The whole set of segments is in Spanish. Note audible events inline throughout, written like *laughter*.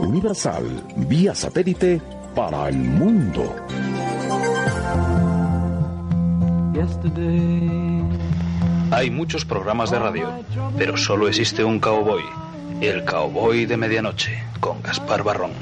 Universal, vía satélite para el mundo. Hay muchos programas de radio, pero solo existe un cowboy. El cowboy de medianoche, con Gaspar Barrón.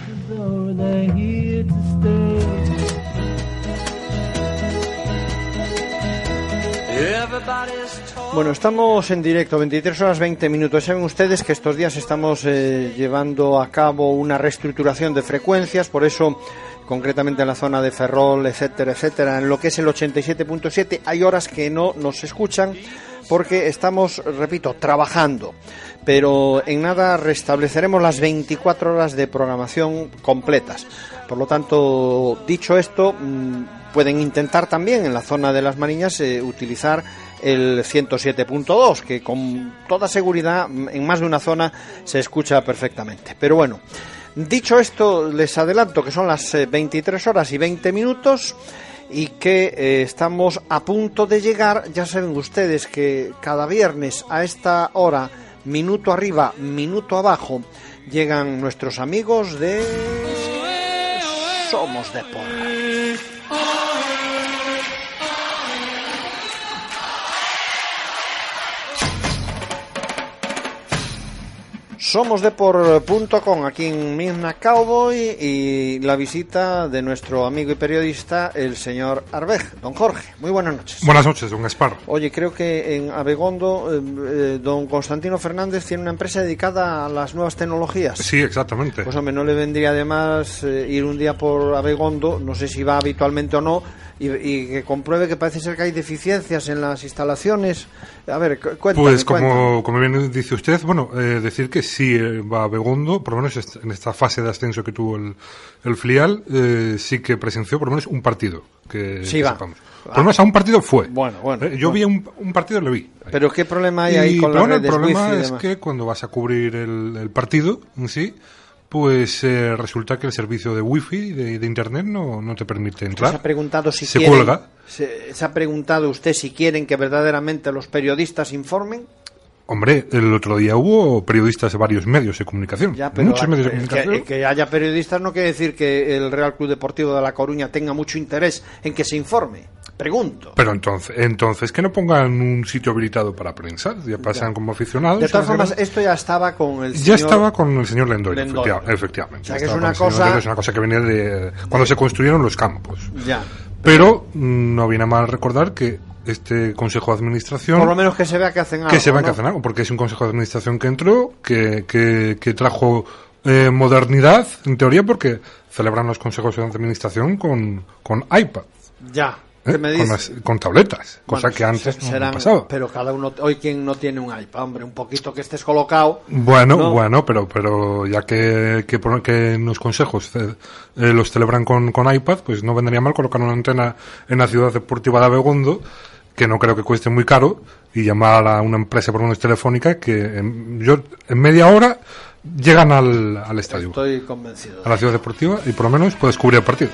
Bueno, estamos en directo, 23 horas 20 minutos. Saben ustedes que estos días estamos eh, llevando a cabo una reestructuración de frecuencias, por eso, concretamente en la zona de Ferrol, etcétera, etcétera, en lo que es el 87.7, hay horas que no nos escuchan porque estamos, repito, trabajando. Pero en nada restableceremos las 24 horas de programación completas. Por lo tanto, dicho esto, mm, pueden intentar también en la zona de las Mariñas eh, utilizar el 107.2, que con toda seguridad mm, en más de una zona se escucha perfectamente. Pero bueno, dicho esto, les adelanto que son las 23 horas y 20 minutos y que eh, estamos a punto de llegar. Ya saben ustedes que cada viernes a esta hora, minuto arriba, minuto abajo, llegan nuestros amigos de Somos de Porra. Somosdepor.com aquí en Midna Cowboy y la visita de nuestro amigo y periodista, el señor Arbej, don Jorge. Muy buenas noches. Buenas noches, don Gaspar. Oye, creo que en Abegondo, eh, eh, don Constantino Fernández tiene una empresa dedicada a las nuevas tecnologías. Sí, exactamente. Pues hombre, no le vendría además eh, ir un día por Abegondo, no sé si va habitualmente o no, y, y que compruebe que parece ser que hay deficiencias en las instalaciones. A ver, cu- cuéntame. Pues cuéntame. como, como bien dice usted, bueno, eh, decir que sí eh, va a Begondo, por lo menos en esta fase de ascenso que tuvo el, el filial, eh, sí que presenció por lo menos un partido. Que, Sí que va. sepamos. Por lo menos a un partido fue. Bueno, bueno, Eh, yo bueno. vi un, un partido y lo vi. Pero ¿qué problema hay Y, ahí con pero las bueno, el redes problema wifi y es que cuando vas a cubrir el, el partido en sí, pues eh, resulta que el servicio de wifi de, de internet no, no te permite se ha entrar. preguntado si Se quieren- cuelga. Se, se ha preguntado usted si quieren que verdaderamente los periodistas informen. Hombre, el otro día hubo periodistas de varios medios de comunicación. Ya, pero muchos la- medios de que, comunicación. que haya periodistas no quiere decir que el Real Club Deportivo de La Coruña tenga mucho interés en que se informe. Pregunto. Pero entonces, entonces que no pongan un sitio habilitado para prensa, ya pasan como aficionados. De todas formas, esto ya estaba con el ya señor... estaba con el señor Lendoiro. efectiva- efectivamente. O sea, Ya que es una cosa- Lendoiro, es una cosa que venía de cuando se construyeron los campos. Ya. Pero mm, no viene mal recordar que este consejo de administración Por lo menos que se vea que hacen algo. que se va a ¿no? hacer algo, porque es un consejo de administración que entró, que, que, que trajo eh, modernidad, en teoría, porque celebran los consejos de administración con, con iPad, Ya. ¿eh? ¿Qué me con, las- con tabletas, cosa Bueno, que antes se- no serán- pasaba. Pero cada uno, hoy quien no tiene un iPad, hombre, un poquito que estés colocado. Bueno, ¿no? bueno, pero, pero ya que, que, que los consejos eh, eh, los celebran con, con iPad, pues no vendría mal colocar una antena en la ciudad deportiva de Abegondo, que no creo que cueste muy caro, y llamar a una empresa por menos telefónica que en, yo, en media hora llegan al, al estadio, Estoy convencido. a la ciudad deportiva, y por lo menos puedes cubrir el partido.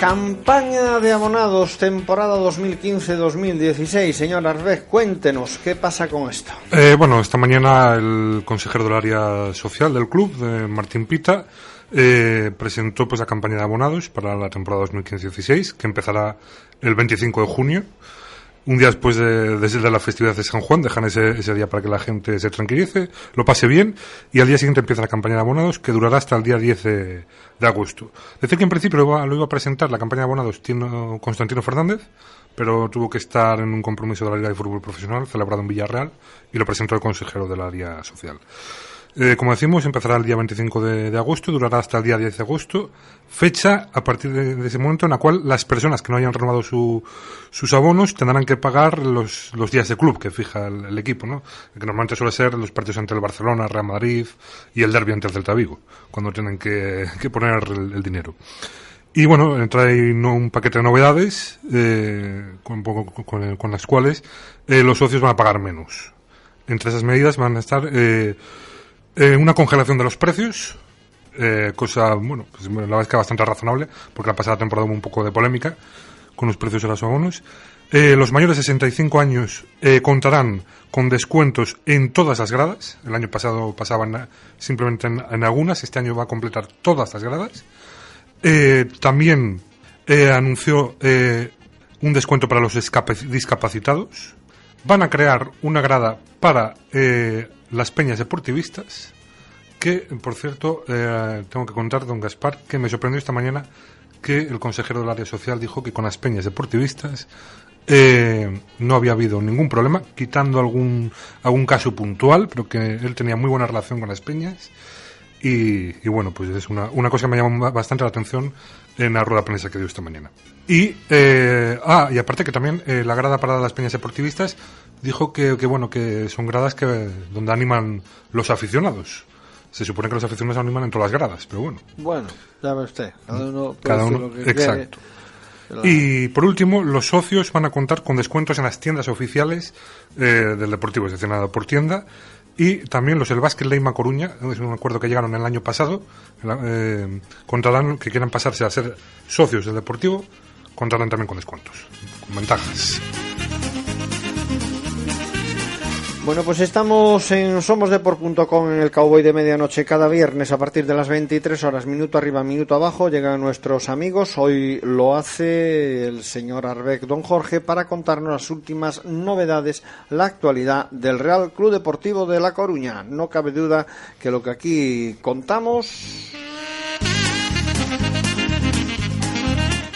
Campaña de abonados, temporada 2015-2016. Señor Arbez, cuéntenos, ¿qué pasa con esto? Eh, bueno, esta mañana el consejero del área social del club, de Martín Pita, eh, presentó pues la campaña de abonados para la temporada 2015-16, que empezará el 25 de junio un día después de, de, la festividad de San Juan, dejan ese, ese, día para que la gente se tranquilice, lo pase bien, y al día siguiente empieza la campaña de abonados, que durará hasta el día 10 de, de agosto. Decir que en principio lo iba, lo iba, a presentar la campaña de abonados Tino, Constantino Fernández, pero tuvo que estar en un compromiso de la Liga de Fútbol Profesional, celebrado en Villarreal, y lo presentó el consejero del área social. Eh, como decimos, empezará el día 25 de, agosto, durará hasta el día 10 de agosto, fecha a partir de, ese momento en la cual las personas que no hayan renovado su, sus abonos tendrán que pagar los, los días de club que fija el, equipo, ¿no? que normalmente suele ser los partidos entre el Barcelona, Real Madrid y el derby ante el Celta Vigo, cuando tienen que, que poner el, dinero. Y bueno, trae un paquete de novedades eh, con, con, con, las cuales eh, los socios van a pagar menos. Entre esas medidas van a estar eh, eh, una congelación de los precios, eh, cosa, bueno, pues la verdad es que bastante razonable, porque la pasada temporada hubo un poco de polémica con los precios de los abonos. Eh, los mayores de 65 años contarán con descuentos en todas las gradas. El año pasado pasaban simplemente en, algunas, este año va a completar todas las gradas. También anunció un descuento para los discapacitados. Van a crear una grada para las peñas deportivistas, que, por cierto, eh, tengo que contar, don Gaspar, que me sorprendió esta mañana que el consejero del área social dijo que con las peñas deportivistas eh, no había habido ningún problema, quitando algún, algún caso puntual, pero que él tenía muy buena relación con las peñas. Y, bueno, pues es una, una cosa que me llama bastante la atención en la rueda de prensa que dio esta mañana. Y, eh, ah, y aparte que también eh, la grada para las peñas deportivistas dijo que, que, bueno, que son gradas que, donde animan los aficionados. Se supone que los aficionados animan en todas las gradas, pero bueno. Bueno, ya ve usted, cada uno, cada uno lo que exacto. quiere. Y por último, los socios van a contar con descuentos en las tiendas oficiales eh, del Deportivo, es decir, nada por tienda. Y también los del Básquet Leima Coruña, es un acuerdo que llegaron el año pasado, eh, contarán que quieran pasarse a ser socios del Deportivo, contarán también con descuentos, con ventajas. Bueno, pues estamos en somosdeport.com en el Cowboy de Medianoche cada viernes a partir de las 23 horas, minuto arriba, minuto abajo. Llegan nuestros amigos. Hoy lo hace el señor Arbeck Don Jorge para contarnos las últimas novedades, la actualidad del Real Club Deportivo de La Coruña. No cabe duda que lo que aquí contamos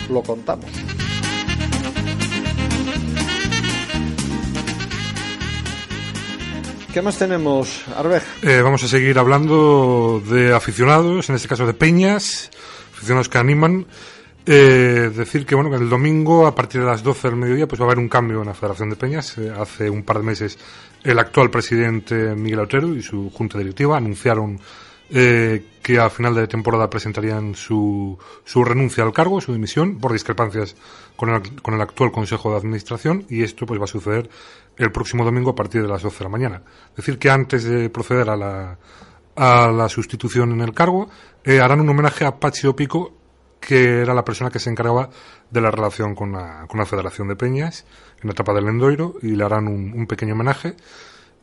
lo contamos. ¿Qué más tenemos, Arbej? Eh, vamos a seguir hablando de aficionados, en este caso de peñas, aficionados que animan. Eh, decir que bueno que el domingo a partir de las 12 del mediodía pues va a haber un cambio en la Federación de Peñas. Eh, hace un par de meses el actual presidente Miguel Otero y su junta directiva anunciaron eh, que a final de temporada presentarían su, su renuncia al cargo, su dimisión, por discrepancias con el, con el actual Consejo de Administración y esto pues va a suceder el próximo domingo a partir de las 12 de la mañana. Decir que antes de proceder a la, a la sustitución en el cargo, eh, harán un homenaje a Pachi Opico, que era la persona que se encargaba de la relación con la, con la Federación de Peñas en la etapa del Lendoiro y le harán un, un pequeño homenaje.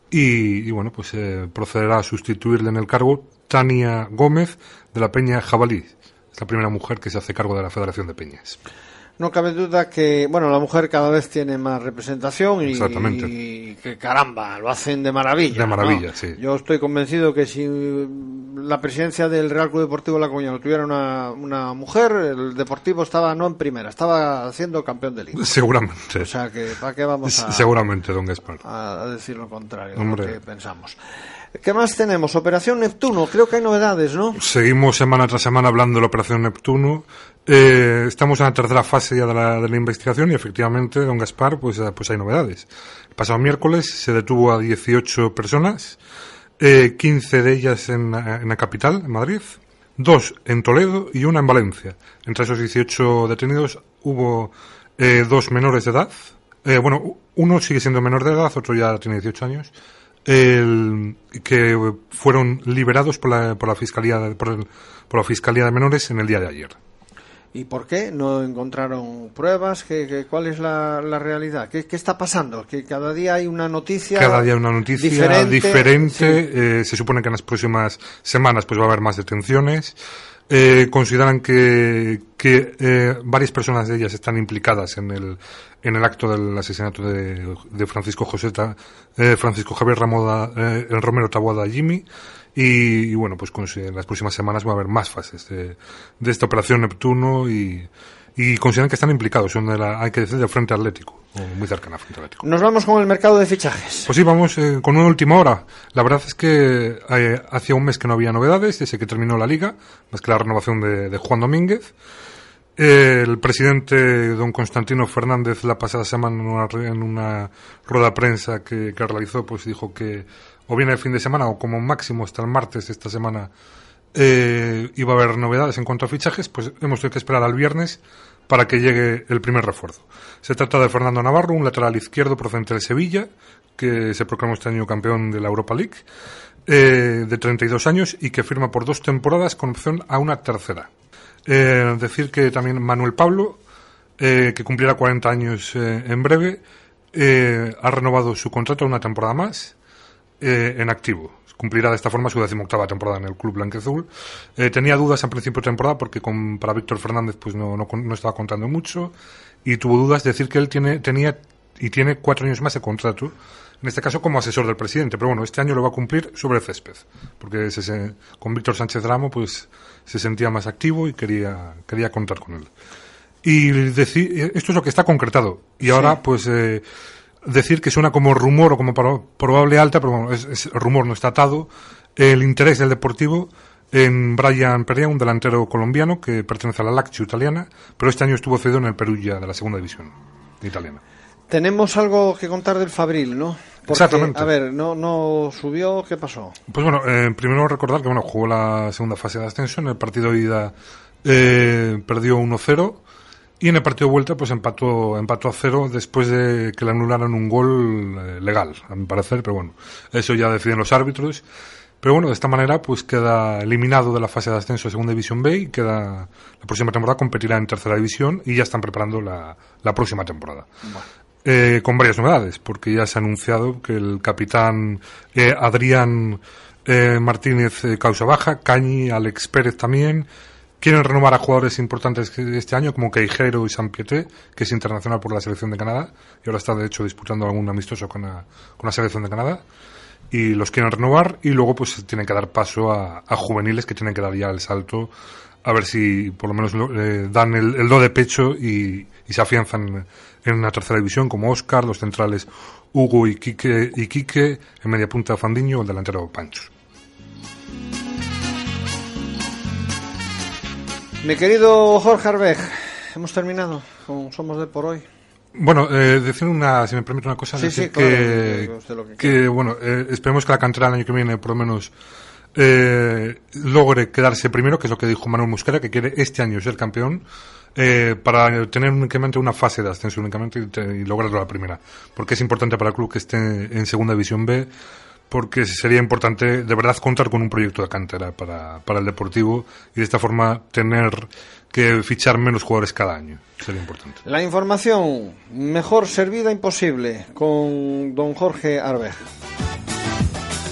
Y, y bueno, pues eh, procederá a sustituirle en el cargo Tania Gómez de la Peña Jabalí. Es la primera mujer que se hace cargo de la Federación de Peñas. No cabe duda que, bueno, la mujer cada vez tiene más representación y, que caramba, lo hacen de maravilla. De maravilla, ¿no? sí. Yo estoy convencido que si la presidencia del Real Club Deportivo La Coruña lo tuviera una, una mujer, el Deportivo estaba no en primera, estaba siendo campeón de liga. Seguramente. O sea que, ¿para qué vamos a, Seguramente, don Gaspar. a decir lo contrario de lo que pensamos? ¿Qué más tenemos? Operación Neptuno, creo que hay novedades, ¿no? Seguimos semana tras semana hablando de la Operación Neptuno. Eh, estamos en la tercera fase ya de la, de la investigación y efectivamente, don Gaspar, pues, eh, pues hay novedades. El pasado miércoles se detuvo a 18 personas, eh, 15 de ellas en, en la capital, en Madrid, dos en Toledo y una en Valencia. Entre esos 18 detenidos hubo eh, dos menores de edad. Eh, bueno, uno sigue siendo menor de edad, otro ya tiene 18 años. El, que fueron liberados por la, por la fiscalía por, el- por la fiscalía de menores en el día de ayer. ¿Y por qué? ¿No encontraron pruebas? ¿Qué, qué- cuál es la, la realidad? ¿Qué, qué está pasando? Que cada día hay una noticia Cada día una noticia diferente. diferente. Sí. eh, se supone que en las próximas semanas pues va a haber más detenciones. Eh, consideran que, que eh, varias personas de ellas están implicadas en el, en el acto del asesinato de, de Francisco José eh, Francisco Javier Ramoda, eh, el Romero Taboada Jimmy. Y, y, bueno, pues en las próximas semanas va a haber más fases de, de esta operación Neptuno y, y consideran que están implicados, son de la, hay que decir, del Frente Atlético, muy cercana al Frente Atlético. Nos vamos con el mercado de fichajes. Pues sí, vamos eh, con una última hora. La verdad es que eh, hacía un mes que no había novedades, desde que terminó la liga, más que la renovación de, de Juan Domínguez. Eh, el presidente don Constantino Fernández la pasada semana en una, en una rueda de prensa que, que realizó, pues dijo que o viene el fin de semana o como máximo hasta el martes de esta semana eh, iba a haber novedades en cuanto a fichajes, pues hemos tenido que esperar al viernes para que llegue el primer refuerzo. Se trata de Fernando Navarro, un lateral izquierdo procedente de Sevilla, que se proclamó este año campeón de la Europa League, eh, de 32 años y que firma por dos temporadas con opción a una tercera. Eh, decir que también Manuel Pablo, eh, que cumplirá 40 años eh, en breve, eh, ha renovado su contrato una temporada más en activo. Cumplirá de esta forma su decimoctava temporada en el club blanqueazul. Eh, tenía dudas en principio de temporada porque con, para Víctor Fernández pues no, no, no, estaba contando mucho y tuvo dudas de decir que él tiene, tenía y tiene cuatro años más de contrato, en este caso como asesor del presidente, pero bueno, este año lo va a cumplir sobre el césped, porque se, con Víctor Sánchez Ramo pues se sentía más activo y quería, quería contar con él. Y decir, esto es lo que está concretado. Y ahora, sí. pues, eh, decir que suena como rumor o como probable alta, pero bueno, es, es, rumor no está atado, el interés del Deportivo en Brian Perea, un delantero colombiano que pertenece a la Lazio italiana, pero este año estuvo cedido en el Perugia de la segunda división italiana. Tenemos algo que contar del Fabril, ¿no? Porque, Exactamente. A ver, no, no subió, ¿qué pasó? Pues bueno, eh, primero recordar que bueno jugó la segunda fase de ascenso, en el partido de ida eh, perdió 1-0 y en el partido de vuelta pues empató, empató a cero después de que le anularan un gol eh, legal, a mi parecer, pero bueno, eso ya deciden los árbitros. Pero bueno, de esta manera pues queda eliminado de la fase de ascenso de Segunda División B y queda la próxima temporada competirá en Tercera División y ya están preparando la, la próxima temporada. Bueno. Eh, con varias novedades, porque ya se ha anunciado que el capitán eh, Adrián eh, Martínez causa baja, Cañi, Alex Pérez también, quieren renovar a jugadores importantes este año como Queijero y San Pieté, que es internacional por la selección de Canadá y ahora está de hecho disputando algún amistoso con la, con la selección de Canadá y los quieren renovar y luego pues tienen que dar paso a, juveniles que tienen que dar ya el salto a ver si por lo menos eh, dan el, do de pecho y, y se afianzan en una tercera división como Oscar, los centrales Hugo y Quique, y Quique en media punta Fandiño, el delantero Pancho. Mi querido Jorge Arbej, hemos terminado con Somos de por hoy. Bueno, eh, decir una, si me permite una cosa, sí, decir sí, que, claro, que, que, bueno, eh, esperemos que la cantera el año que viene por lo menos eh, logre quedarse primero, que es lo que dijo Manuel Musquera, que quiere este año ser campeón, eh, para tener únicamente una fase de ascenso únicamente y, y, lograrlo la primera. Porque es importante para el club que esté en segunda división B, porque sería importante de verdad contar con un proyecto de cantera para, para el deportivo y de esta forma tener que fichar menos jugadores cada año. Sería importante. La información mejor servida imposible con don Jorge Arbej.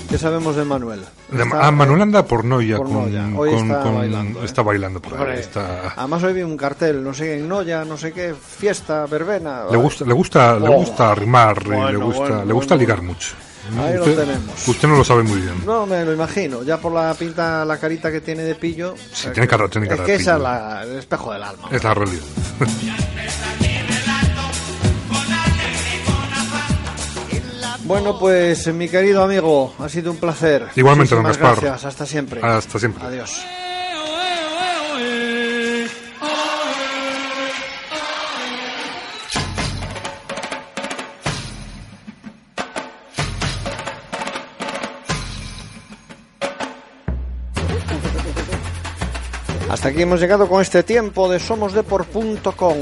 ¿Qué sabemos de Manuel? De, está, ah, Manuel anda por Noya. Por con, Noya. Hoy con, está, con, bailando, ¿eh? está bailando por Hombre, ahí. Está... Además hoy vi un cartel, no sé, en Noya, no sé qué, fiesta, verbena. Le gusta, le gusta, oh. le gusta rimar bueno, le gusta, bueno, le gusta bueno. ligar mucho. Ahí usted, lo tenemos. Usted no lo sabe muy bien. No, me lo imagino. Ya por la pinta, la carita que tiene de pillo. Sí, tiene cara, tiene cara Es que de esa es la, el espejo del alma. Es la realidad. *laughs* Bueno, pues mi querido amigo, ha sido un placer. Igualmente, don Gaspar. Gracias, hasta siempre. Hasta siempre. Adiós. Hasta aquí hemos llegado con este tiempo de somosdepor.com.